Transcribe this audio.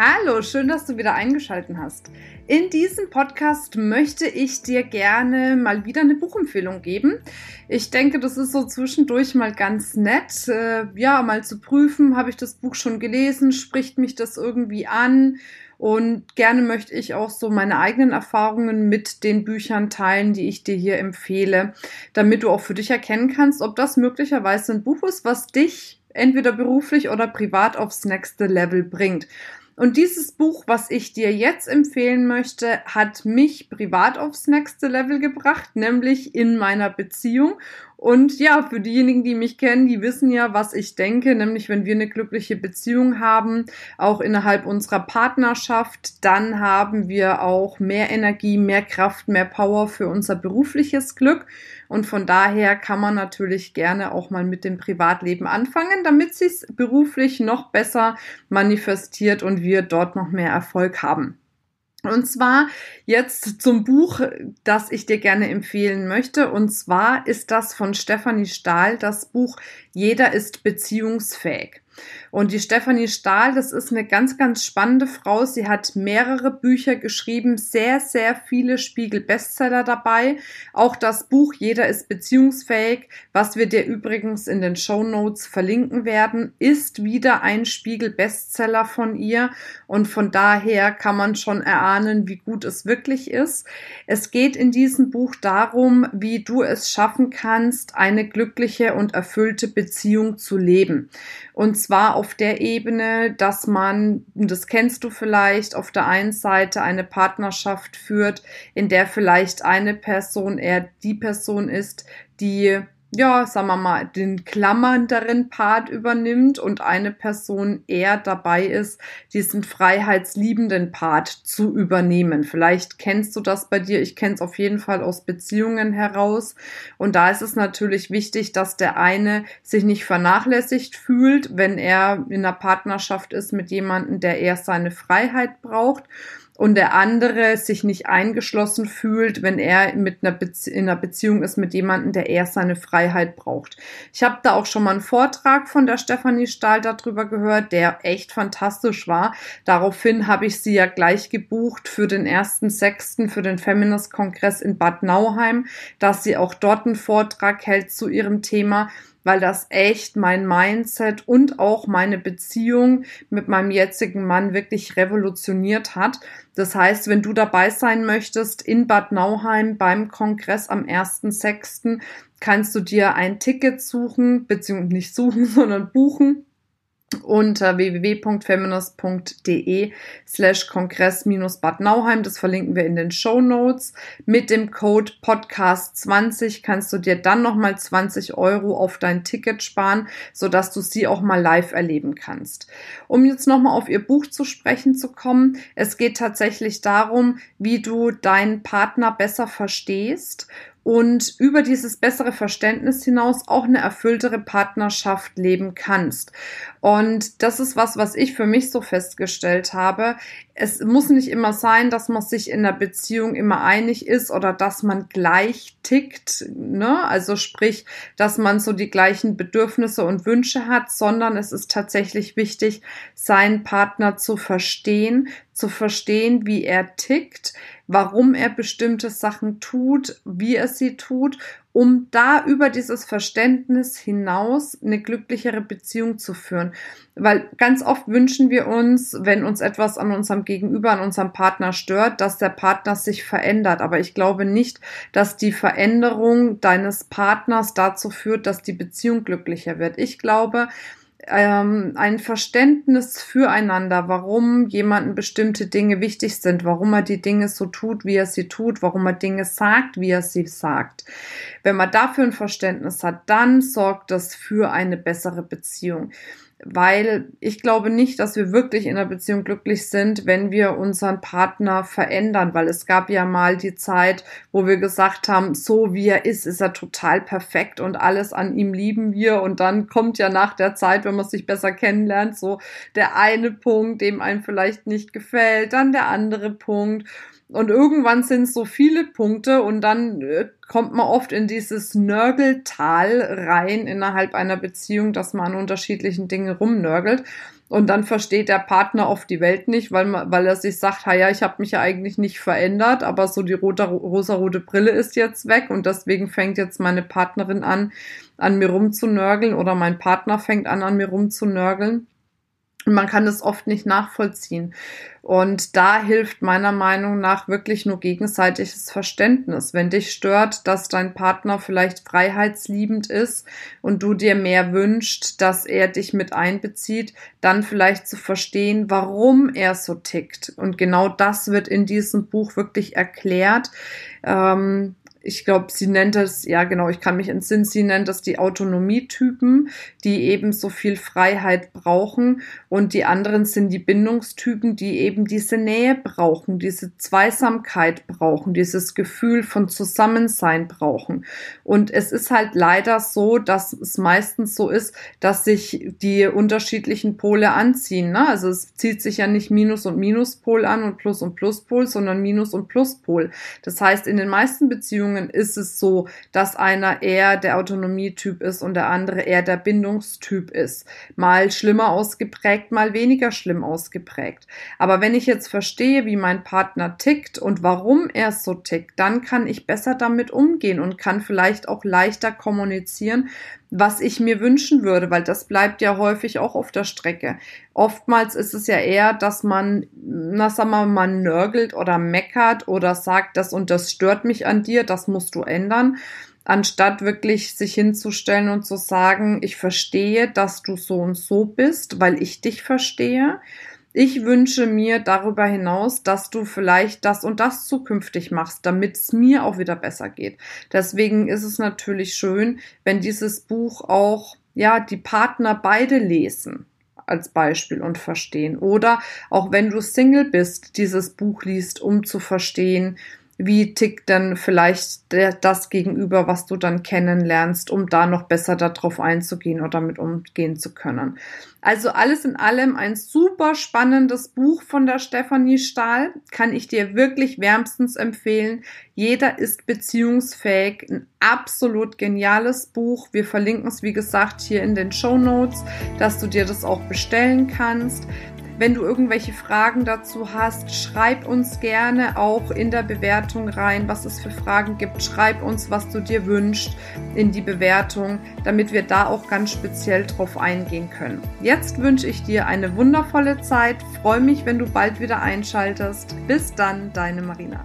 Hallo, schön, dass du wieder eingeschaltet hast. In diesem Podcast möchte ich dir gerne mal wieder eine Buchempfehlung geben. Ich denke, das ist so zwischendurch mal ganz nett, äh, ja, mal zu prüfen, habe ich das Buch schon gelesen, spricht mich das irgendwie an? Und gerne möchte ich auch so meine eigenen Erfahrungen mit den Büchern teilen, die ich dir hier empfehle, damit du auch für dich erkennen kannst, ob das möglicherweise ein Buch ist, was dich entweder beruflich oder privat aufs nächste Level bringt. Und dieses Buch, was ich dir jetzt empfehlen möchte, hat mich privat aufs nächste Level gebracht, nämlich in meiner Beziehung. Und ja, für diejenigen, die mich kennen, die wissen ja, was ich denke, nämlich wenn wir eine glückliche Beziehung haben, auch innerhalb unserer Partnerschaft, dann haben wir auch mehr Energie, mehr Kraft, mehr Power für unser berufliches Glück. Und von daher kann man natürlich gerne auch mal mit dem Privatleben anfangen, damit sich beruflich noch besser manifestiert und wir dort noch mehr Erfolg haben. Und zwar jetzt zum Buch, das ich dir gerne empfehlen möchte. Und zwar ist das von Stefanie Stahl das Buch Jeder ist beziehungsfähig. Und die Stefanie Stahl, das ist eine ganz, ganz spannende Frau. Sie hat mehrere Bücher geschrieben, sehr, sehr viele Spiegel-Bestseller dabei. Auch das Buch Jeder ist beziehungsfähig, was wir dir übrigens in den Show Notes verlinken werden, ist wieder ein Spiegel-Bestseller von ihr. Und von daher kann man schon erahnen, wie gut es wirklich ist. Es geht in diesem Buch darum, wie du es schaffen kannst, eine glückliche und erfüllte Beziehung zu leben. Und zwar auf der Ebene, dass man, das kennst du vielleicht, auf der einen Seite eine Partnerschaft führt, in der vielleicht eine Person eher die Person ist, die ja, sagen wir mal, den klammernderen Part übernimmt und eine Person eher dabei ist, diesen freiheitsliebenden Part zu übernehmen. Vielleicht kennst du das bei dir. Ich kenne es auf jeden Fall aus Beziehungen heraus. Und da ist es natürlich wichtig, dass der eine sich nicht vernachlässigt fühlt, wenn er in einer Partnerschaft ist mit jemandem, der eher seine Freiheit braucht und der andere sich nicht eingeschlossen fühlt, wenn er mit einer in einer Beziehung ist mit jemandem, der eher seine Freiheit braucht. Ich habe da auch schon mal einen Vortrag von der Stefanie Stahl darüber gehört, der echt fantastisch war. Daraufhin habe ich sie ja gleich gebucht für den ersten Sechsten, für den Feminist-Kongress in Bad Nauheim, dass sie auch dort einen Vortrag hält zu ihrem Thema weil das echt mein Mindset und auch meine Beziehung mit meinem jetzigen Mann wirklich revolutioniert hat. Das heißt, wenn du dabei sein möchtest in Bad Nauheim beim Kongress am 1.6., kannst du dir ein Ticket suchen, beziehungsweise nicht suchen, sondern buchen unter www.feminist.de slash kongress-bad Nauheim. Das verlinken wir in den Show Notes. Mit dem Code Podcast20 kannst du dir dann nochmal 20 Euro auf dein Ticket sparen, sodass du sie auch mal live erleben kannst. Um jetzt nochmal auf ihr Buch zu sprechen zu kommen. Es geht tatsächlich darum, wie du deinen Partner besser verstehst und über dieses bessere Verständnis hinaus auch eine erfülltere Partnerschaft leben kannst. Und das ist was, was ich für mich so festgestellt habe. Es muss nicht immer sein, dass man sich in der Beziehung immer einig ist oder dass man gleich tickt, ne? Also sprich, dass man so die gleichen Bedürfnisse und Wünsche hat, sondern es ist tatsächlich wichtig, seinen Partner zu verstehen, zu verstehen, wie er tickt, warum er bestimmte Sachen tut, wie er sie tut, um da über dieses Verständnis hinaus eine glücklichere Beziehung zu führen. Weil ganz oft wünschen wir uns, wenn uns etwas an unserem Gegenüber, an unserem Partner stört, dass der Partner sich verändert. Aber ich glaube nicht, dass die Veränderung deines Partners dazu führt, dass die Beziehung glücklicher wird. Ich glaube, ähm, ein Verständnis füreinander, warum jemanden bestimmte Dinge wichtig sind, warum er die Dinge so tut, wie er sie tut, warum er Dinge sagt, wie er sie sagt. Wenn man dafür ein Verständnis hat, dann sorgt das für eine bessere Beziehung. Weil ich glaube nicht, dass wir wirklich in einer Beziehung glücklich sind, wenn wir unseren Partner verändern, weil es gab ja mal die Zeit, wo wir gesagt haben, so wie er ist, ist er total perfekt und alles an ihm lieben wir. Und dann kommt ja nach der Zeit, wenn man sich besser kennenlernt, so der eine Punkt, dem einem vielleicht nicht gefällt, dann der andere Punkt und irgendwann sind so viele Punkte und dann äh, kommt man oft in dieses Nörgeltal rein innerhalb einer Beziehung, dass man an unterschiedlichen Dingen rumnörgelt. Und dann versteht der Partner oft die Welt nicht, weil, man, weil er sich sagt, ja, ich habe mich ja eigentlich nicht verändert, aber so die rote, rosarote Brille ist jetzt weg und deswegen fängt jetzt meine Partnerin an, an mir rumzunörgeln oder mein Partner fängt an, an mir rumzunörgeln. Und man kann es oft nicht nachvollziehen. Und da hilft meiner Meinung nach wirklich nur gegenseitiges Verständnis. Wenn dich stört, dass dein Partner vielleicht freiheitsliebend ist und du dir mehr wünschst, dass er dich mit einbezieht, dann vielleicht zu verstehen, warum er so tickt. Und genau das wird in diesem Buch wirklich erklärt. Ähm, ich glaube, sie nennt es, ja genau, ich kann mich entsinnen, sie nennt es die Autonomietypen, die eben so viel Freiheit brauchen und die anderen sind die Bindungstypen, die eben diese Nähe brauchen, diese Zweisamkeit brauchen, dieses Gefühl von Zusammensein brauchen. Und es ist halt leider so, dass es meistens so ist, dass sich die unterschiedlichen Pole anziehen. Ne? Also es zieht sich ja nicht Minus- und Minuspol an und Plus- und Pluspol, sondern Minus- und Pluspol. Das heißt, in den meisten Beziehungen Beziehungen ist es so, dass einer eher der Autonomietyp ist und der andere eher der Bindungstyp ist. Mal schlimmer ausgeprägt, mal weniger schlimm ausgeprägt. Aber wenn ich jetzt verstehe, wie mein Partner tickt und warum er so tickt, dann kann ich besser damit umgehen und kann vielleicht auch leichter kommunizieren, was ich mir wünschen würde, weil das bleibt ja häufig auch auf der Strecke. Oftmals ist es ja eher, dass man, na sag mal, man nörgelt oder meckert oder sagt, das und das stört mich an dir, das musst du ändern, anstatt wirklich sich hinzustellen und zu sagen, ich verstehe, dass du so und so bist, weil ich dich verstehe ich wünsche mir darüber hinaus, dass du vielleicht das und das zukünftig machst, damit es mir auch wieder besser geht. Deswegen ist es natürlich schön, wenn dieses Buch auch, ja, die Partner beide lesen als Beispiel und verstehen. Oder auch wenn du Single bist, dieses Buch liest, um zu verstehen, wie tickt denn vielleicht der, das gegenüber, was du dann kennenlernst, um da noch besser darauf einzugehen oder damit umgehen zu können. Also alles in allem ein super spannendes Buch von der Stefanie Stahl, kann ich dir wirklich wärmstens empfehlen. Jeder ist beziehungsfähig, ein absolut geniales Buch. Wir verlinken es, wie gesagt, hier in den Show Notes, dass du dir das auch bestellen kannst. Wenn du irgendwelche Fragen dazu hast, schreib uns gerne auch in der Bewertung rein, was es für Fragen gibt. Schreib uns, was du dir wünschst in die Bewertung, damit wir da auch ganz speziell drauf eingehen können. Jetzt wünsche ich dir eine wundervolle Zeit. Freue mich, wenn du bald wieder einschaltest. Bis dann, deine Marina.